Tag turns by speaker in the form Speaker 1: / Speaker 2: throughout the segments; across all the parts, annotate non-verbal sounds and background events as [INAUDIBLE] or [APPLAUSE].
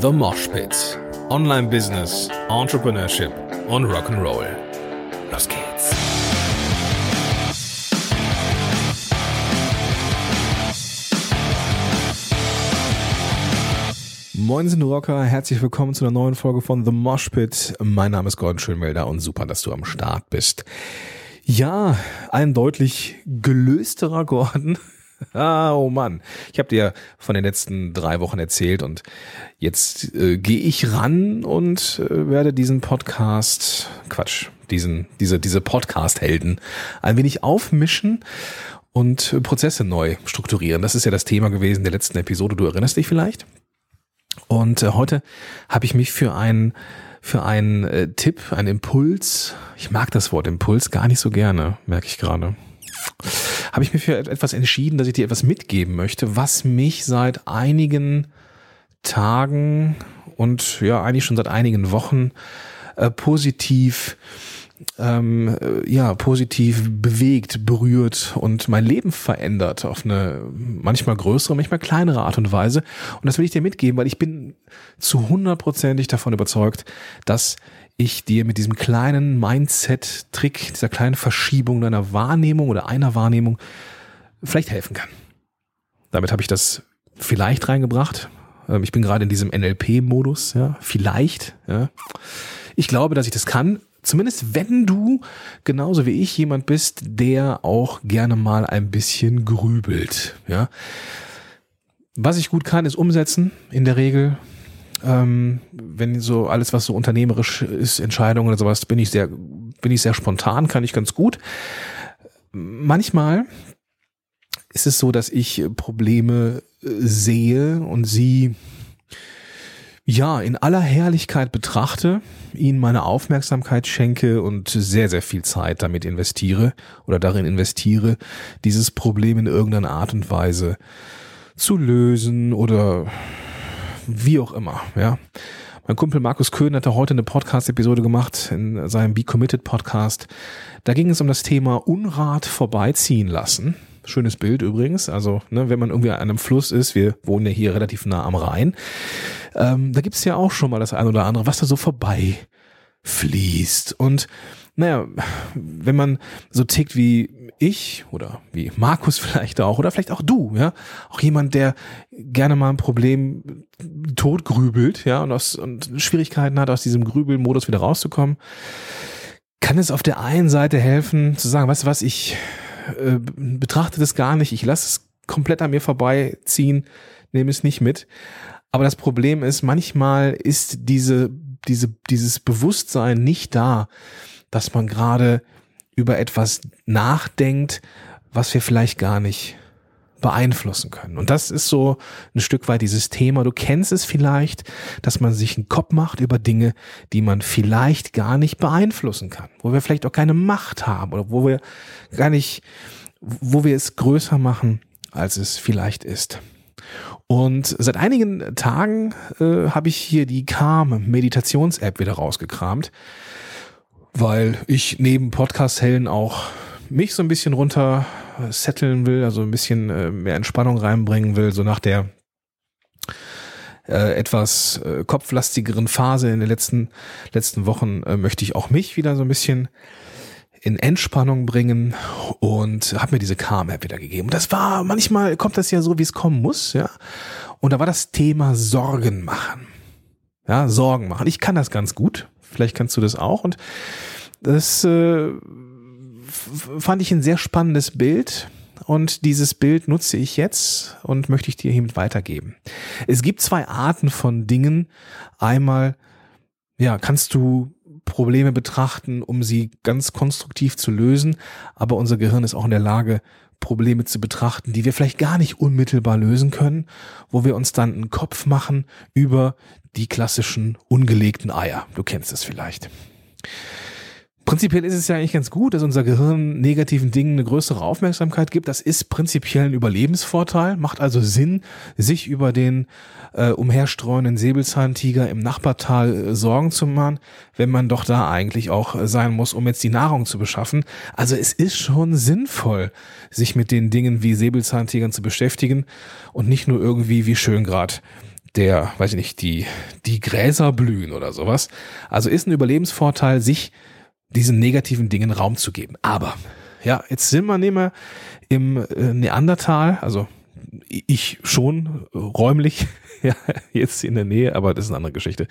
Speaker 1: The Mosh Pit. Online Business, Entrepreneurship und Rock'n'Roll. Los geht's. Moin sind Rocker, herzlich willkommen zu einer neuen Folge von The Mosh Pit. Mein Name ist Gordon Schönmelder und super, dass du am Start bist. Ja, ein deutlich gelösterer Gordon [LAUGHS] Ah, oh Mann. Ich habe dir von den letzten drei Wochen erzählt und jetzt äh, gehe ich ran und äh, werde diesen Podcast, Quatsch, diesen, diese, diese Podcast-Helden ein wenig aufmischen und äh, Prozesse neu strukturieren. Das ist ja das Thema gewesen der letzten Episode. Du erinnerst dich vielleicht? Und äh, heute habe ich mich für einen für einen äh, Tipp, einen Impuls. Ich mag das Wort Impuls gar nicht so gerne, merke ich gerade habe ich mir für etwas entschieden, dass ich dir etwas mitgeben möchte, was mich seit einigen Tagen und ja eigentlich schon seit einigen Wochen äh, positiv ähm, äh, ja positiv bewegt, berührt und mein Leben verändert auf eine manchmal größere, manchmal kleinere Art und Weise. Und das will ich dir mitgeben, weil ich bin zu hundertprozentig davon überzeugt, dass ich dir mit diesem kleinen Mindset-Trick, dieser kleinen Verschiebung deiner Wahrnehmung oder einer Wahrnehmung vielleicht helfen kann. Damit habe ich das vielleicht reingebracht. Ähm, ich bin gerade in diesem NLP-Modus, ja, vielleicht. Ja. Ich glaube, dass ich das kann. Zumindest wenn du genauso wie ich jemand bist, der auch gerne mal ein bisschen grübelt, ja. Was ich gut kann, ist umsetzen in der Regel ähm, wenn so alles, was so unternehmerisch ist, Entscheidungen oder sowas, bin ich sehr, bin ich sehr spontan, kann ich ganz gut. Manchmal ist es so, dass ich Probleme äh, sehe und sie ja in aller Herrlichkeit betrachte, ihnen meine Aufmerksamkeit schenke und sehr, sehr viel Zeit damit investiere oder darin investiere, dieses Problem in irgendeiner Art und Weise zu lösen oder wie auch immer, ja. Mein Kumpel Markus Köhn hatte heute eine Podcast-Episode gemacht in seinem Be Committed Podcast. Da ging es um das Thema Unrat vorbeiziehen lassen. Schönes Bild übrigens. Also, ne, wenn man irgendwie an einem Fluss ist, wir wohnen ja hier relativ nah am Rhein, ähm, da gibt es ja auch schon mal das ein oder andere, was da so vorbei fließt. Und naja, wenn man so tickt wie ich oder wie Markus [LAUGHS] vielleicht auch oder vielleicht auch du, ja, auch jemand, der gerne mal ein Problem totgrübelt, ja, und, aus, und Schwierigkeiten hat, aus diesem Grübelmodus wieder rauszukommen, kann es auf der einen Seite helfen, zu sagen, weißt du was, ich äh, betrachte das gar nicht, ich lasse es komplett an mir vorbeiziehen, nehme es nicht mit. Aber das Problem ist, manchmal ist diese, diese, dieses Bewusstsein nicht da, dass man gerade über etwas nachdenkt, was wir vielleicht gar nicht beeinflussen können. Und das ist so ein Stück weit dieses Thema. Du kennst es vielleicht, dass man sich einen Kopf macht über Dinge, die man vielleicht gar nicht beeinflussen kann, wo wir vielleicht auch keine Macht haben oder wo wir gar nicht, wo wir es größer machen, als es vielleicht ist. Und seit einigen Tagen äh, habe ich hier die Calm Meditations App wieder rausgekramt weil ich neben Podcast-Hellen auch mich so ein bisschen runter setteln will, also ein bisschen äh, mehr Entspannung reinbringen will, so nach der äh, etwas äh, kopflastigeren Phase in den letzten, letzten Wochen äh, möchte ich auch mich wieder so ein bisschen in Entspannung bringen und habe mir diese Calm-App wieder gegeben. Das war, manchmal kommt das ja so, wie es kommen muss, ja. Und da war das Thema Sorgen machen. Ja, Sorgen machen. Ich kann das ganz gut. Vielleicht kannst du das auch. Und das äh, fand ich ein sehr spannendes Bild. Und dieses Bild nutze ich jetzt und möchte ich dir hiermit weitergeben. Es gibt zwei Arten von Dingen. Einmal, ja, kannst du Probleme betrachten, um sie ganz konstruktiv zu lösen. Aber unser Gehirn ist auch in der Lage, Probleme zu betrachten, die wir vielleicht gar nicht unmittelbar lösen können, wo wir uns dann einen Kopf machen über die klassischen ungelegten Eier. Du kennst es vielleicht. Prinzipiell ist es ja eigentlich ganz gut, dass unser Gehirn negativen Dingen eine größere Aufmerksamkeit gibt. Das ist prinzipiell ein Überlebensvorteil, macht also Sinn, sich über den äh, umherstreuenden Säbelzahntiger im Nachbartal äh, Sorgen zu machen, wenn man doch da eigentlich auch äh, sein muss, um jetzt die Nahrung zu beschaffen. Also es ist schon sinnvoll, sich mit den Dingen wie Säbelzahntigern zu beschäftigen und nicht nur irgendwie wie schön grad der, weiß ich nicht, die, die Gräser blühen oder sowas. Also ist ein Überlebensvorteil, sich diesen negativen Dingen Raum zu geben. Aber, ja, jetzt sind wir, nehmen wir im äh, Neandertal, also ich schon räumlich, [LAUGHS] ja, jetzt in der Nähe, aber das ist eine andere Geschichte.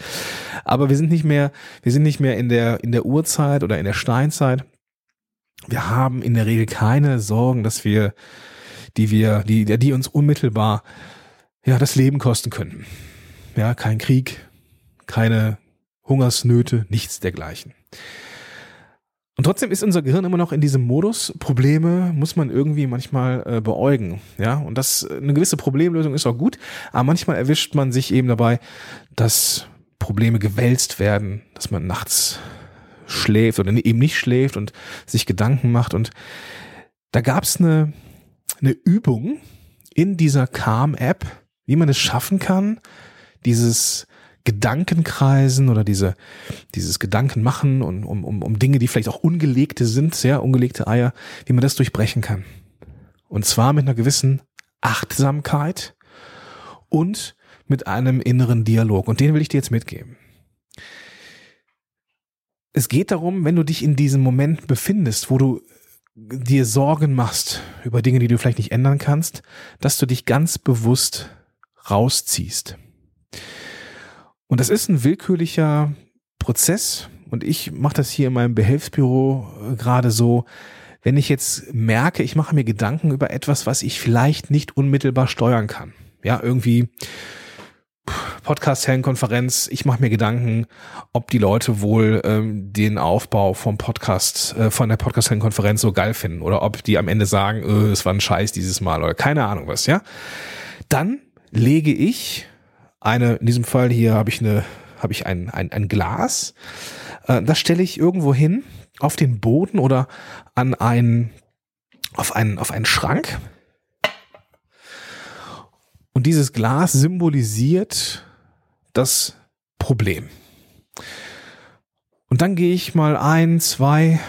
Speaker 1: Aber wir sind nicht mehr, wir sind nicht mehr in der, in der Urzeit oder in der Steinzeit. Wir haben in der Regel keine Sorgen, dass wir, die wir, die, die uns unmittelbar, ja, das Leben kosten könnten. Ja, kein Krieg, keine Hungersnöte, nichts dergleichen. Und trotzdem ist unser Gehirn immer noch in diesem Modus. Probleme muss man irgendwie manchmal äh, beäugen. Ja, und das, eine gewisse Problemlösung ist auch gut. Aber manchmal erwischt man sich eben dabei, dass Probleme gewälzt werden, dass man nachts schläft oder eben nicht schläft und sich Gedanken macht. Und da gab es eine, eine Übung in dieser Calm-App, wie man es schaffen kann, dieses Gedankenkreisen oder diese, dieses Gedankenmachen und um, um, um Dinge, die vielleicht auch ungelegte sind, sehr ungelegte Eier, wie man das durchbrechen kann. Und zwar mit einer gewissen Achtsamkeit und mit einem inneren Dialog. Und den will ich dir jetzt mitgeben. Es geht darum, wenn du dich in diesem Moment befindest, wo du dir Sorgen machst über Dinge, die du vielleicht nicht ändern kannst, dass du dich ganz bewusst rausziehst. Und das ist ein willkürlicher Prozess. Und ich mache das hier in meinem Behelfsbüro äh, gerade so, wenn ich jetzt merke, ich mache mir Gedanken über etwas, was ich vielleicht nicht unmittelbar steuern kann. Ja, irgendwie Podcast-Hellenkonferenz, ich mache mir Gedanken, ob die Leute wohl ähm, den Aufbau vom Podcast, äh, von der Podcast-Hellenkonferenz so geil finden oder ob die am Ende sagen, äh, es war ein Scheiß dieses Mal oder keine Ahnung was, ja. Dann lege ich eine, in diesem Fall hier habe ich eine, habe ich ein, ein, ein Glas. Äh, das stelle ich irgendwo hin, auf den Boden oder an einen, auf einen, auf einen Schrank. Und dieses Glas symbolisiert das Problem. Und dann gehe ich mal ein, zwei,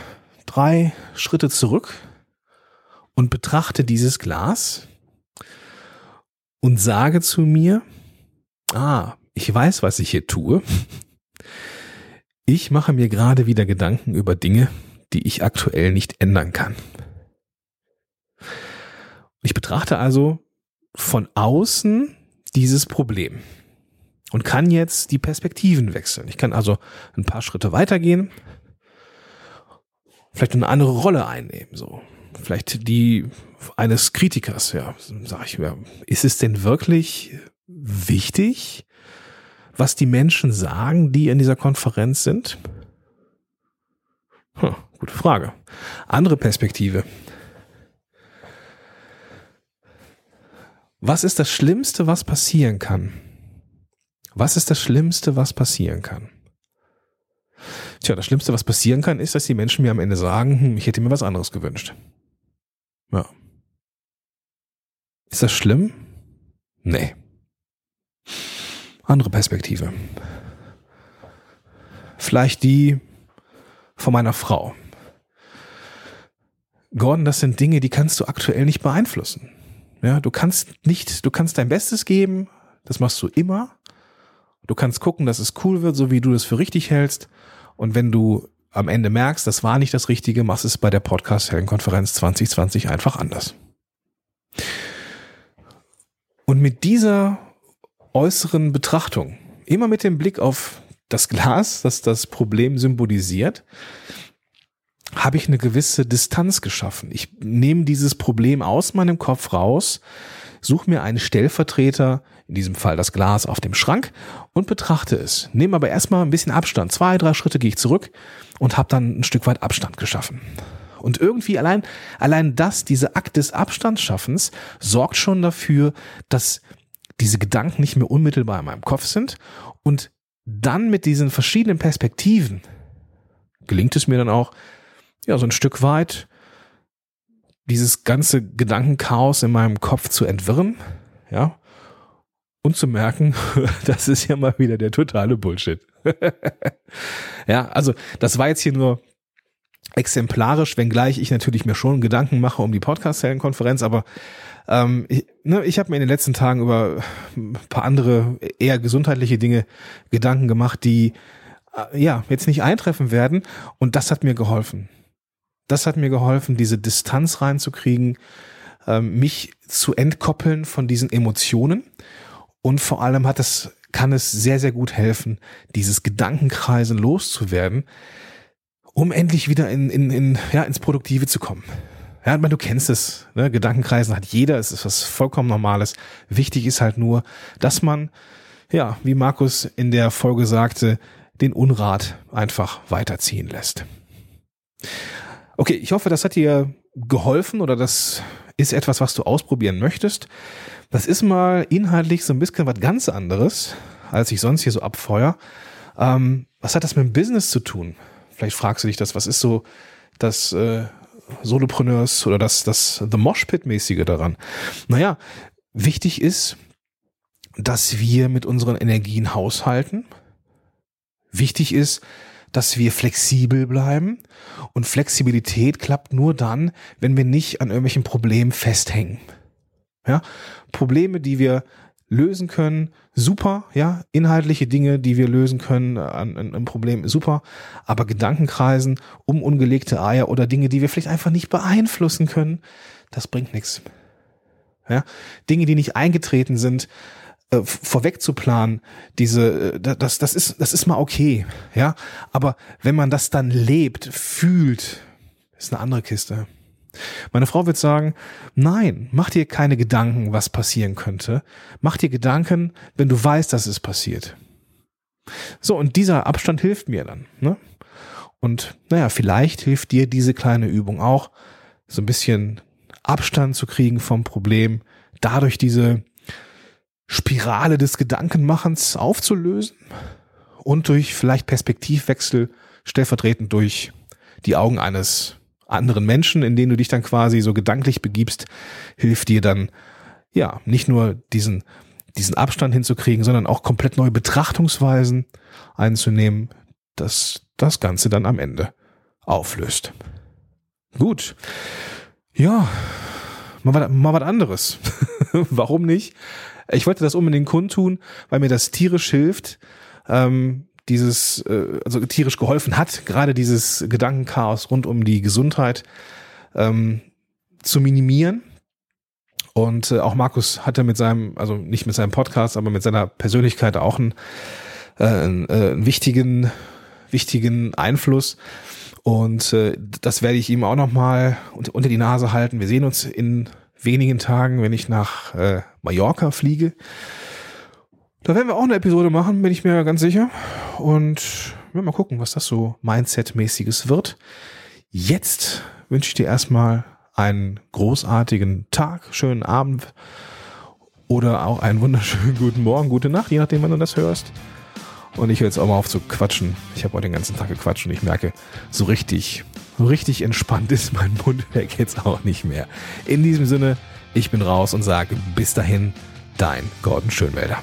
Speaker 1: drei Schritte zurück und betrachte dieses Glas und sage zu mir, ah, ich weiß, was ich hier tue. Ich mache mir gerade wieder Gedanken über Dinge, die ich aktuell nicht ändern kann. Ich betrachte also von außen dieses Problem und kann jetzt die Perspektiven wechseln. Ich kann also ein paar Schritte weitergehen, vielleicht eine andere Rolle einnehmen, so. Vielleicht die eines Kritikers, ja, sage ich mir. Ist es denn wirklich wichtig, was die Menschen sagen, die in dieser Konferenz sind? Hm, gute Frage. Andere Perspektive. Was ist das Schlimmste, was passieren kann? Was ist das Schlimmste, was passieren kann? Tja, das Schlimmste, was passieren kann, ist, dass die Menschen mir am Ende sagen, hm, ich hätte mir was anderes gewünscht. Ja. Ist das schlimm? Nee. Andere Perspektive. Vielleicht die von meiner Frau. Gordon, das sind Dinge, die kannst du aktuell nicht beeinflussen. Ja, du kannst nicht, du kannst dein Bestes geben, das machst du immer. Du kannst gucken, dass es cool wird, so wie du das für richtig hältst. Und wenn du am Ende merkst, das war nicht das Richtige, machst es bei der Podcast-Heldenkonferenz 2020 einfach anders. Und mit dieser äußeren Betrachtung, immer mit dem Blick auf das Glas, das das Problem symbolisiert, habe ich eine gewisse Distanz geschaffen. Ich nehme dieses Problem aus meinem Kopf raus, suche mir einen Stellvertreter, in diesem Fall das Glas auf dem Schrank und betrachte es. Nehme aber erstmal ein bisschen Abstand. Zwei, drei Schritte gehe ich zurück und habe dann ein Stück weit Abstand geschaffen. Und irgendwie allein, allein das, diese Akt des Abstandsschaffens sorgt schon dafür, dass diese Gedanken nicht mehr unmittelbar in meinem Kopf sind und dann mit diesen verschiedenen Perspektiven gelingt es mir dann auch, ja, so ein Stück weit dieses ganze Gedankenchaos in meinem Kopf zu entwirren, ja, und zu merken, [LAUGHS] das ist ja mal wieder der totale Bullshit. [LAUGHS] ja, also das war jetzt hier nur exemplarisch, wenngleich ich natürlich mir schon Gedanken mache um die Podcast-Heldenkonferenz, aber ähm, ich, ne, ich habe mir in den letzten Tagen über ein paar andere eher gesundheitliche Dinge Gedanken gemacht, die äh, ja jetzt nicht eintreffen werden und das hat mir geholfen. Das hat mir geholfen, diese Distanz reinzukriegen, ähm, mich zu entkoppeln von diesen Emotionen und vor allem hat es kann es sehr sehr gut helfen, dieses Gedankenkreisen loszuwerden um endlich wieder in, in, in, ja, ins Produktive zu kommen. Ja, ich meine, du kennst es, ne? Gedankenkreisen hat jeder, es ist was vollkommen Normales. Wichtig ist halt nur, dass man, ja, wie Markus in der Folge sagte, den Unrat einfach weiterziehen lässt. Okay, ich hoffe, das hat dir geholfen oder das ist etwas, was du ausprobieren möchtest. Das ist mal inhaltlich so ein bisschen was ganz anderes, als ich sonst hier so abfeuer. Ähm, was hat das mit dem Business zu tun? Vielleicht fragst du dich das, was ist so das äh, Solopreneurs oder das, das The Mosh Pit-mäßige daran? Naja, wichtig ist, dass wir mit unseren Energien haushalten. Wichtig ist, dass wir flexibel bleiben. Und Flexibilität klappt nur dann, wenn wir nicht an irgendwelchen Problemen festhängen. Ja, Probleme, die wir lösen können, super, ja, inhaltliche Dinge, die wir lösen können an, an einem Problem, super, aber Gedankenkreisen um ungelegte Eier oder Dinge, die wir vielleicht einfach nicht beeinflussen können, das bringt nichts. Ja, Dinge, die nicht eingetreten sind, äh, vorweg zu planen, diese, äh, das, das ist, das ist mal okay, ja, aber wenn man das dann lebt, fühlt, ist eine andere Kiste. Meine Frau wird sagen, nein, mach dir keine Gedanken, was passieren könnte. Mach dir Gedanken, wenn du weißt, dass es passiert. So, und dieser Abstand hilft mir dann. Ne? Und naja, vielleicht hilft dir diese kleine Übung auch, so ein bisschen Abstand zu kriegen vom Problem, dadurch diese Spirale des Gedankenmachens aufzulösen und durch vielleicht Perspektivwechsel stellvertretend durch die Augen eines anderen Menschen, in denen du dich dann quasi so gedanklich begibst, hilft dir dann, ja, nicht nur diesen, diesen Abstand hinzukriegen, sondern auch komplett neue Betrachtungsweisen einzunehmen, dass das Ganze dann am Ende auflöst. Gut. Ja, mal mal was anderes. [LAUGHS] Warum nicht? Ich wollte das unbedingt kundtun, weil mir das tierisch hilft, ähm, dieses, äh, also tierisch geholfen hat, gerade dieses Gedankenchaos rund um die Gesundheit ähm, zu minimieren. Und äh, auch Markus hatte mit seinem, also nicht mit seinem Podcast, aber mit seiner Persönlichkeit auch einen, äh, einen, äh, einen wichtigen, wichtigen Einfluss. Und äh, das werde ich ihm auch nochmal unter, unter die Nase halten. Wir sehen uns in wenigen Tagen, wenn ich nach äh, Mallorca fliege. Da werden wir auch eine Episode machen, bin ich mir ganz sicher. Und wir mal gucken, was das so Mindset-mäßiges wird. Jetzt wünsche ich dir erstmal einen großartigen Tag, schönen Abend oder auch einen wunderschönen guten Morgen, gute Nacht, je nachdem, wann du das hörst. Und ich höre jetzt auch mal auf zu quatschen. Ich habe heute den ganzen Tag gequatscht und ich merke, so richtig, richtig entspannt ist mein Mundwerk jetzt auch nicht mehr. In diesem Sinne, ich bin raus und sage bis dahin, dein Gordon Schönwälder.